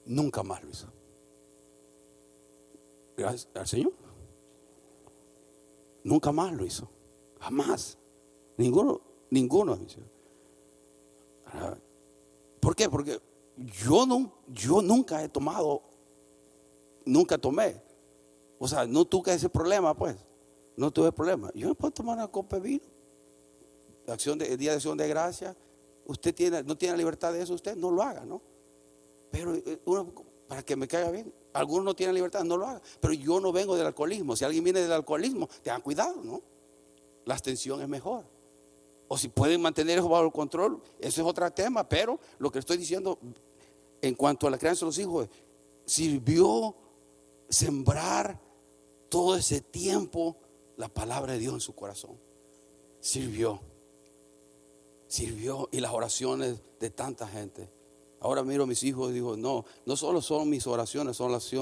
Nunca más lo hizo. Gracias al Señor. Nunca más lo hizo. Jamás. Ninguno, ninguno. ¿Por qué? Porque yo, no, yo nunca he tomado, nunca tomé. O sea, no tuve ese problema, pues no tuve problema. Yo me puedo tomar una copa de vino. Acción de, día de acción de gracia. Usted tiene, no tiene libertad de eso, usted no lo haga, ¿no? Pero eh, para que me caiga bien, algunos no tienen libertad, no lo haga. Pero yo no vengo del alcoholismo. Si alguien viene del alcoholismo, tengan cuidado, ¿no? La abstención es mejor. O si pueden mantener eso bajo el control, eso es otro tema. Pero lo que estoy diciendo en cuanto a la crianza de los hijos, sirvió sembrar todo ese tiempo la palabra de Dios en su corazón. Sirvió. Sirvió y las oraciones de tanta gente. Ahora miro a mis hijos y digo, no, no solo son mis oraciones, son las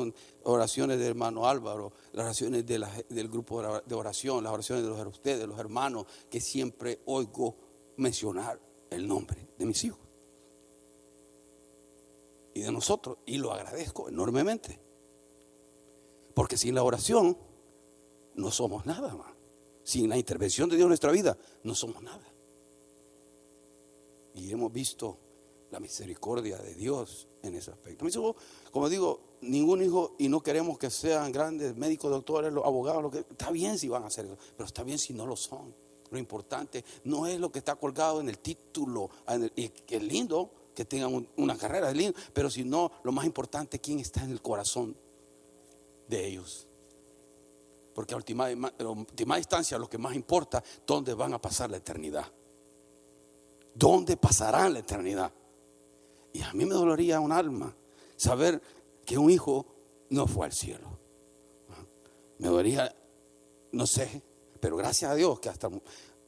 oraciones del hermano Álvaro, las oraciones del grupo de oración, las oraciones de los, ustedes, de los hermanos, que siempre oigo mencionar el nombre de mis hijos. Y de nosotros. Y lo agradezco enormemente. Porque sin la oración no somos nada más. Sin la intervención de Dios en nuestra vida, no somos nada. Y hemos visto la misericordia de Dios en ese aspecto. Como digo, ningún hijo, y no queremos que sean grandes médicos, doctores, abogados, lo que, está bien si van a hacer eso, pero está bien si no lo son. Lo importante no es lo que está colgado en el título, y que es lindo que tengan una carrera, es lindo, pero si no, lo más importante, quién está en el corazón de ellos. Porque a última, última instancia lo que más importa, ¿dónde van a pasar la eternidad? ¿Dónde pasarán la eternidad? Y a mí me dolería un alma saber que un hijo no fue al cielo. Me dolería, no sé, pero gracias a Dios que hasta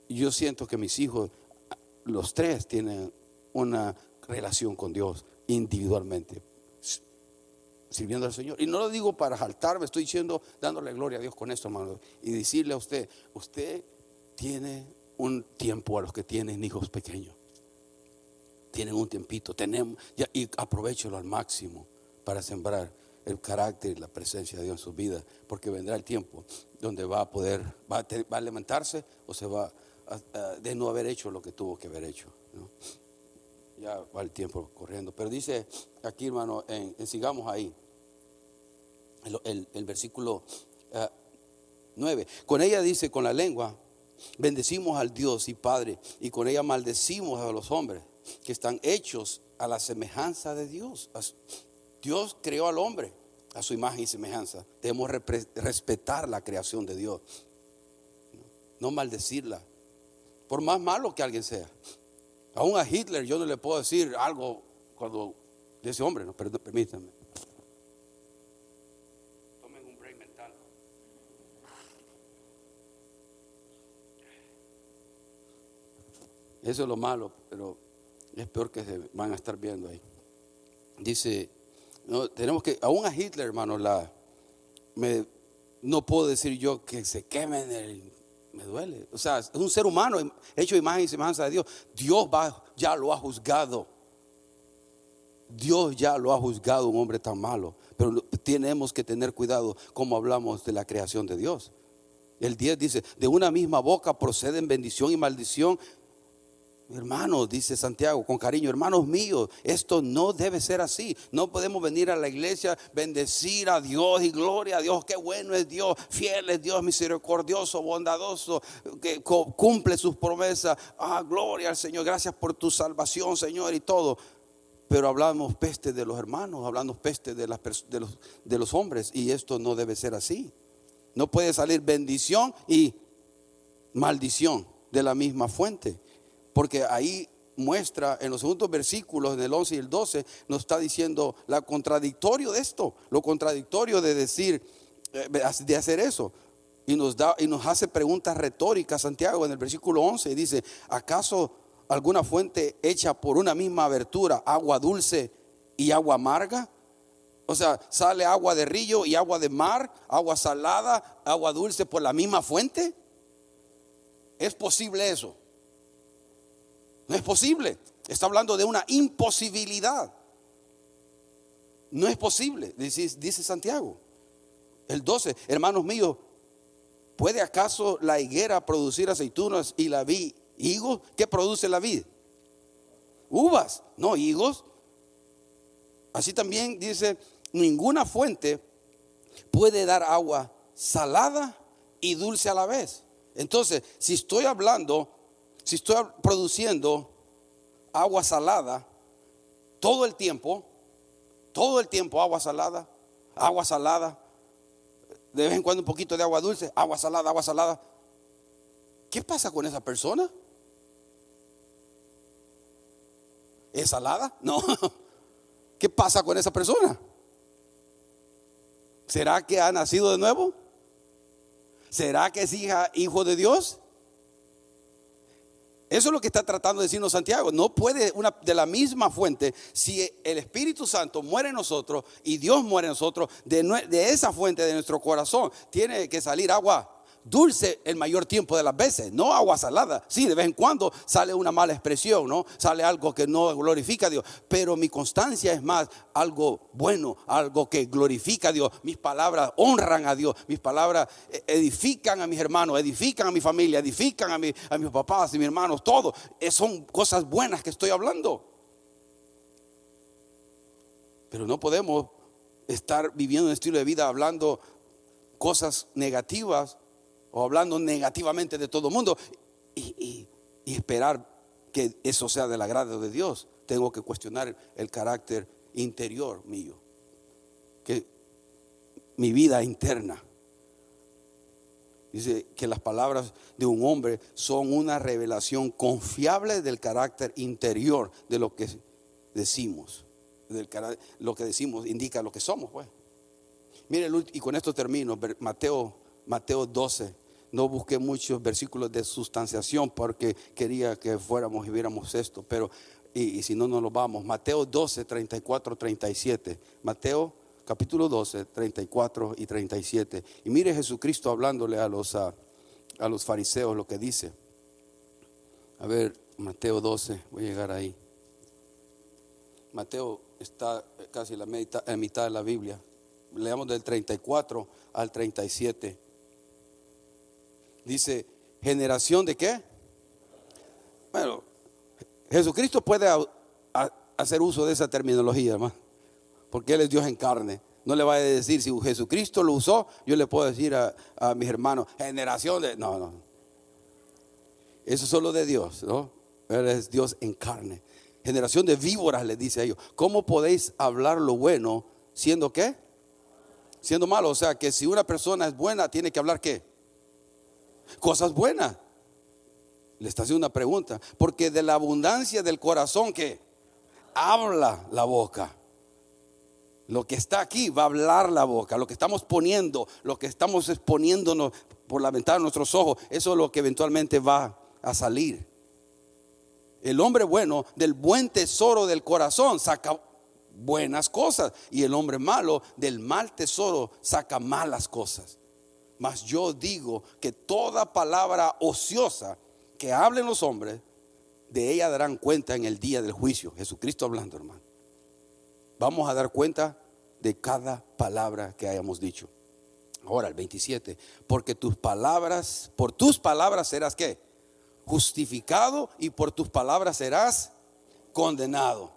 yo siento que mis hijos, los tres, tienen una relación con Dios individualmente sirviendo al Señor. Y no lo digo para jaltarme, estoy diciendo, dándole gloria a Dios con esto, hermano. Y decirle a usted, usted tiene un tiempo a los que tienen hijos pequeños. Tienen un tiempito, tenemos, y aprovechelo al máximo para sembrar el carácter y la presencia de Dios en sus vidas, porque vendrá el tiempo donde va a poder, va a, levantarse o se va de no haber hecho lo que tuvo que haber hecho. Ya va el tiempo corriendo. Pero dice aquí, hermano, sigamos ahí el, versículo 9. Eh, con ella dice, con la lengua, bendecimos al Dios y Padre, y con ella maldecimos a los hombres que están hechos a la semejanza de Dios. Dios creó al hombre a su imagen y semejanza. Debemos respetar la creación de Dios, no maldecirla, por más malo que alguien sea. Aún a Hitler yo no le puedo decir algo cuando de ese hombre, no, permítanme. Eso es lo malo, pero es peor que se van a estar viendo ahí. Dice, no, tenemos que, aún a Hitler, hermano, la, no puedo decir yo que se quemen, el, me duele. O sea, es un ser humano hecho imagen y semejanza de Dios. Dios va, ya lo ha juzgado. Dios ya lo ha juzgado un hombre tan malo. Pero tenemos que tener cuidado como hablamos de la creación de Dios. El 10 dice, de una misma boca proceden bendición y maldición Hermanos, dice Santiago con cariño, hermanos míos, esto no debe ser así. No podemos venir a la iglesia, bendecir a Dios y gloria a Dios. Qué bueno es Dios, fiel es Dios, misericordioso, bondadoso, que cumple sus promesas. Ah, gloria al Señor, gracias por tu salvación, Señor, y todo. Pero hablamos peste de los hermanos, hablamos peste de, las, de, los, de los hombres, y esto no debe ser así. No puede salir bendición y maldición de la misma fuente porque ahí muestra en los segundos versículos, en el 11 y el 12, nos está diciendo la contradictorio de esto, lo contradictorio de decir, eh, de hacer eso. Y nos, da, y nos hace preguntas retóricas, Santiago, en el versículo 11, y dice, ¿acaso alguna fuente hecha por una misma abertura, agua dulce y agua amarga? O sea, sale agua de río y agua de mar, agua salada, agua dulce por la misma fuente. ¿Es posible eso? No es posible. Está hablando de una imposibilidad. No es posible, dice, Santiago. El 12, hermanos míos, ¿puede acaso la higuera producir aceitunas y la vid higos? ¿Qué produce la vid? Uvas, no higos. Así también dice, ninguna fuente puede dar agua salada y dulce a la vez. Entonces, si estoy hablando si estoy produciendo agua salada todo el tiempo, todo el tiempo agua salada, agua salada, de vez en cuando un poquito de agua dulce, agua salada, agua salada, ¿qué pasa con esa persona? ¿Es salada? [laughs] No. ¿Qué pasa con esa persona? ¿Será que ha nacido de nuevo? ¿Será que es hija, hijo de Dios? Eso es lo que está tratando de decirnos Santiago. No puede una de la misma fuente, si el Espíritu Santo muere en nosotros y Dios muere en nosotros, de, de esa fuente de nuestro corazón tiene que salir agua dulce el mayor tiempo de las veces, no agua salada. Sí, de vez en cuando sale una mala expresión, ¿no? Sale algo que no glorifica a Dios, pero mi constancia es más algo bueno, algo que glorifica a Dios. Mis palabras honran a Dios, mis palabras eh, edifican a mis hermanos, edifican a mi familia, edifican a, a mis papás y mis hermanos, todo. Eh, son cosas buenas que estoy hablando. Pero no podemos estar viviendo un estilo de vida hablando cosas negativas o hablando negativamente de todo el mundo y, esperar que eso sea del agrado de Dios. Tengo que cuestionar el carácter interior mío, que mi vida interna. Dice que las palabras de un hombre son una revelación confiable del carácter interior de lo que decimos. Del, lo que decimos indica lo que somos. Pues. Mire, y con esto termino. Mateo, Mateo 12, no busqué muchos versículos de sustanciación porque quería que fuéramos y viéramos esto, pero y, si no, no lo vamos. Mateo 12, 34, 37. Mateo capítulo 12, 34 y 37. Y mire Jesucristo hablándole a los, a, los fariseos lo que dice. A ver, Mateo 12, voy a llegar ahí. Mateo está casi la mitad, en mitad de la Biblia. Leamos del 34 al 37. Dice, generación de qué? Bueno, Jesucristo puede hacer uso de esa terminología, hermano, porque Él es Dios en carne. No le va a decir, si Jesucristo lo usó, yo le puedo decir a, mis hermanos, generación de... No, no. Eso es solo de Dios, ¿no? Él es Dios en carne. Generación de víboras, le dice a ellos. ¿Cómo podéis hablar lo bueno siendo qué? Siendo malo. O sea, que si una persona es buena, tiene que hablar qué? Cosas buenas. Le está haciendo una pregunta. Porque de la abundancia del corazón que habla la boca. Lo que está aquí va a hablar la boca. Lo que estamos poniendo, lo que estamos exponiéndonos por la ventana de nuestros ojos, eso es lo que eventualmente va a salir. El hombre bueno del buen tesoro del corazón saca buenas cosas y el hombre malo del mal tesoro saca malas cosas. Mas yo digo que toda palabra ociosa que hablen los hombres, de ella darán cuenta en el día del juicio. Jesucristo hablando, hermano. Vamos a dar cuenta de cada palabra que hayamos dicho. Ahora, el 27. Porque tus palabras, por tus palabras serás qué? justificado y por tus palabras serás condenado.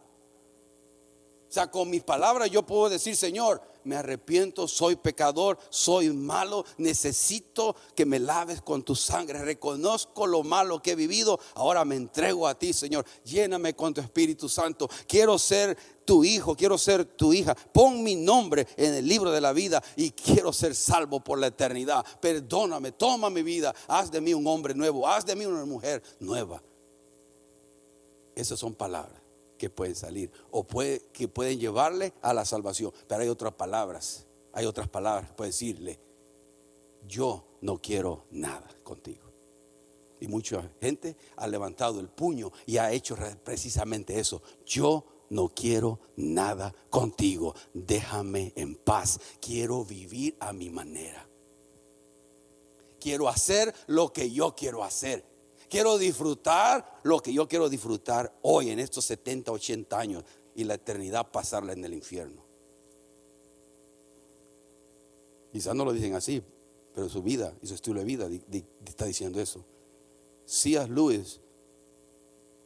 O sea, con mis palabras yo puedo decir, Señor, me arrepiento, soy pecador, soy malo, necesito que me laves con tu sangre, reconozco lo malo que he vivido, ahora me entrego a ti, Señor, lléname con tu Espíritu Santo, quiero ser tu hijo, quiero ser tu hija, pon mi nombre en el libro de la vida y quiero ser salvo por la eternidad, perdóname, toma mi vida, haz de mí un hombre nuevo, haz de mí una mujer nueva. Esas son palabras que pueden salir o puede, que pueden llevarle a la salvación. Pero hay otras palabras, hay otras palabras puede decirle, yo no quiero nada contigo. Y mucha gente ha levantado el puño y ha hecho precisamente eso. Yo no quiero nada contigo. Déjame en paz. Quiero vivir a mi manera. Quiero hacer lo que yo quiero hacer. Quiero disfrutar lo que yo quiero disfrutar hoy en estos 70, 80 años y la eternidad pasarla en el infierno. Quizás no lo dicen así, pero su vida y su estilo de vida está diciendo eso. C.S. Lewis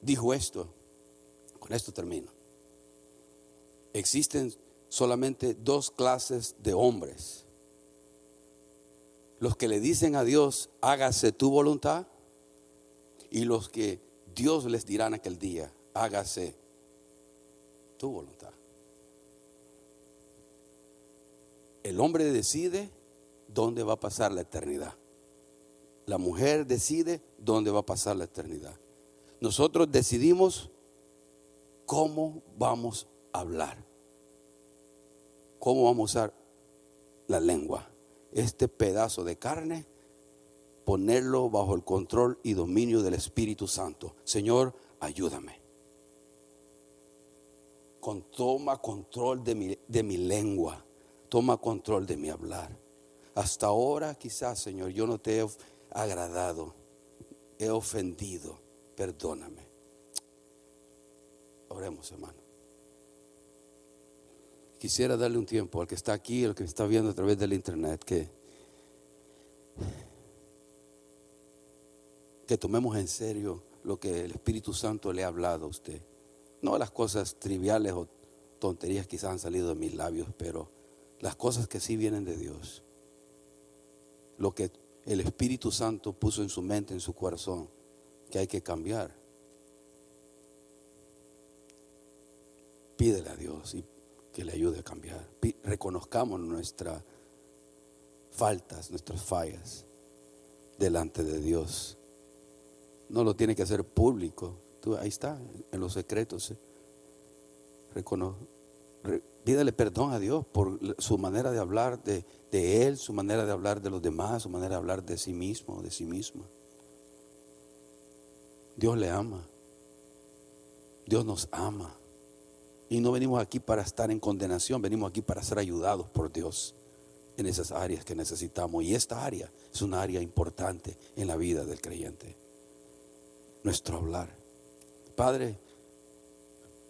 dijo esto, con esto termino. Existen solamente dos clases de hombres. Los que le dicen a Dios, hágase tu voluntad, y los que Dios les dirá en aquel día, hágase tu voluntad. El hombre decide dónde va a pasar la eternidad. La mujer decide dónde va a pasar la eternidad. Nosotros decidimos cómo vamos a hablar. Cómo vamos a usar la lengua. Este pedazo de carne ponerlo bajo el control y dominio del Espíritu Santo. Señor, ayúdame. Con, toma control de mi, de mi lengua, toma control de mi hablar. Hasta ahora quizás, Señor, yo no te he agradado, he ofendido, perdóname. Oremos, hermano. Quisiera darle un tiempo al que está aquí, al que está viendo a través del internet, que que tomemos en serio lo que el Espíritu Santo le ha hablado a usted. No las cosas triviales o tonterías quizás han salido de mis labios, pero las cosas que sí vienen de Dios. Lo que el Espíritu Santo puso en su mente, en su corazón, que hay que cambiar. Pídele a Dios y que le ayude a cambiar. Reconozcamos nuestras faltas, nuestras fallas delante de Dios no lo tiene que hacer público. Tú, ahí está, en los secretos. pídale perdón a Dios por su manera de hablar de, de, Él, su manera de hablar de los demás, su manera de hablar de sí mismo, de sí misma. Dios le ama. Dios nos ama. Y no venimos aquí para estar en condenación, venimos aquí para ser ayudados por Dios en esas áreas que necesitamos. Y esta área es una área importante en la vida del creyente nuestro hablar. Padre,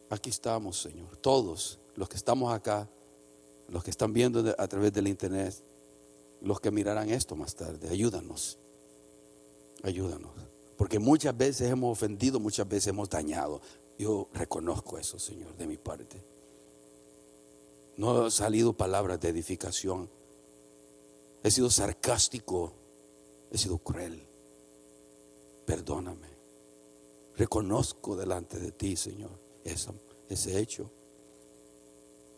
aquí estamos, Señor. Todos los que estamos acá, los que están viendo a través del internet, los que mirarán esto más tarde, ayúdanos. Ayúdanos. Porque muchas veces hemos ofendido, muchas veces hemos dañado. Yo reconozco eso, Señor, de mi parte. No han salido palabras de edificación. He sido sarcástico. He sido cruel. Perdóname. Reconozco delante de ti, Señor, ese hecho.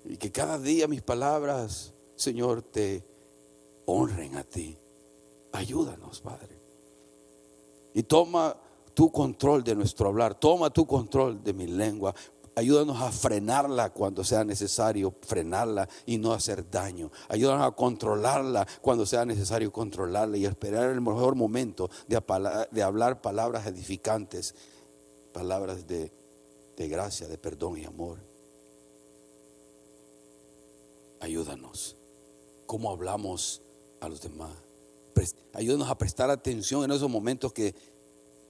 Y que cada día mis palabras, Señor, te honren a ti. Ayúdanos, Padre. Y toma tu control de nuestro hablar, toma tu control de mi lengua. Ayúdanos a frenarla cuando sea necesario frenarla y no hacer daño. Ayúdanos a controlarla cuando sea necesario controlarla y esperar el mejor momento de, de hablar palabras edificantes palabras de, gracia, de perdón y amor. Ayúdanos. ¿Cómo hablamos a los demás? Ayúdanos a prestar atención en esos momentos que,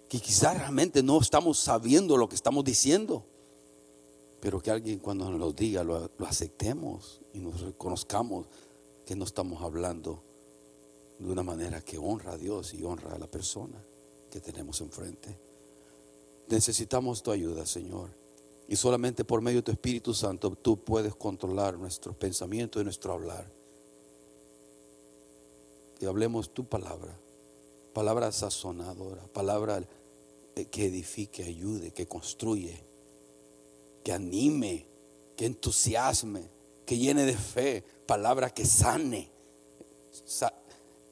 que quizás realmente no estamos sabiendo lo que estamos diciendo. Pero que alguien cuando nos lo diga lo, lo aceptemos y nos reconozcamos que no estamos hablando de una manera que honra a Dios y honra a la persona. que tenemos enfrente. Necesitamos tu ayuda, Señor. Y solamente por medio de tu Espíritu Santo tú puedes controlar nuestros pensamientos y nuestro hablar. Y hablemos tu palabra, palabra sazonadora, palabra que edifique, ayude, que construye, que anime, que entusiasme, que llene de fe, palabra que sane,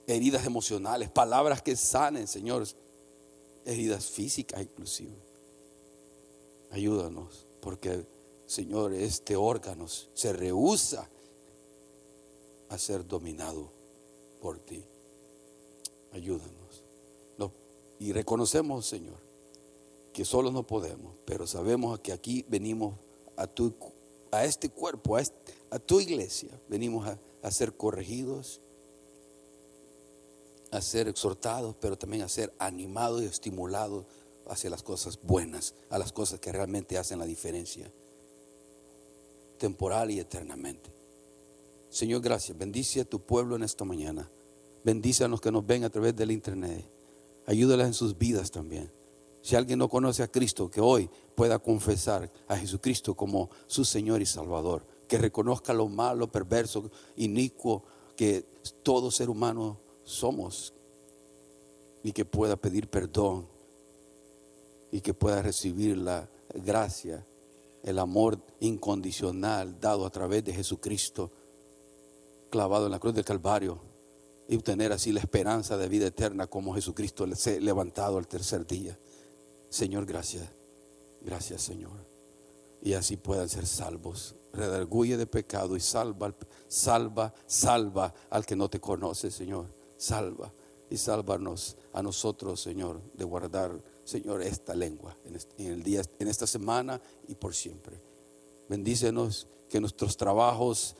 heridas emocionales, palabras que sanen, Señor, heridas físicas inclusive. Ayúdanos, porque, Señor, este órgano se rehúsa a ser dominado por ti. Ayúdanos. y reconocemos, Señor, que solo no podemos, pero sabemos que aquí venimos a, tu, a este cuerpo, a, a tu iglesia, venimos a ser corregidos, a ser exhortados, pero también a ser animados y estimulados hacia las cosas buenas, a las cosas que realmente hacen la diferencia, temporal y eternamente. Señor, gracias. Bendice a tu pueblo en esta mañana. Bendice a los que nos ven a través del internet. Ayúdalas en sus vidas también. Si alguien no conoce a Cristo, que hoy pueda confesar a Jesucristo como su Señor y Salvador. Que reconozca lo malo, perverso, inicuo que todo ser humano somos. Y que pueda pedir perdón y que pueda recibir la gracia, el amor incondicional dado a través de Jesucristo, clavado en la cruz del Calvario, y obtener así la esperanza de vida eterna como Jesucristo se levantado al tercer día. Señor, gracias, gracias Señor. Y así puedan ser salvos. Redarguye de pecado y salva, salva, salva al que no te conoce, Señor. Salva y sálvanos a nosotros, Señor, de guardar Señor, esta lengua en, el día, en esta semana y por siempre. Bendícenos que nuestros trabajos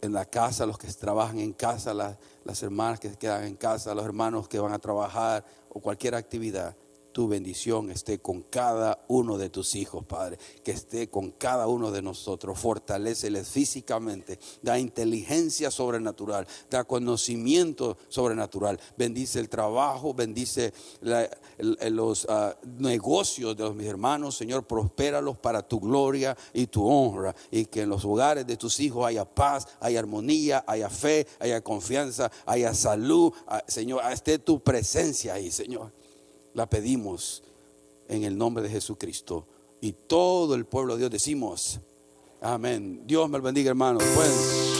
en la casa, los que trabajan en casa, las hermanas que quedan en casa, los hermanos que van a trabajar o cualquier actividad, tu bendición esté con cada uno de tus hijos, Padre, que esté con cada uno de nosotros. Fortaleceles físicamente, da inteligencia sobrenatural, da conocimiento sobrenatural. Bendice el trabajo, bendice los ah, negocios de los, mis hermanos, Señor, prospéralos para tu gloria y tu honra. Y que en los hogares de tus hijos haya paz, haya armonía, haya fe, haya confianza, haya salud. Ah, Señor, esté tu presencia ahí, Señor la pedimos en el nombre de Jesucristo. Y todo el pueblo de Dios decimos, amén. Dios me bendiga, hermanos. Pues,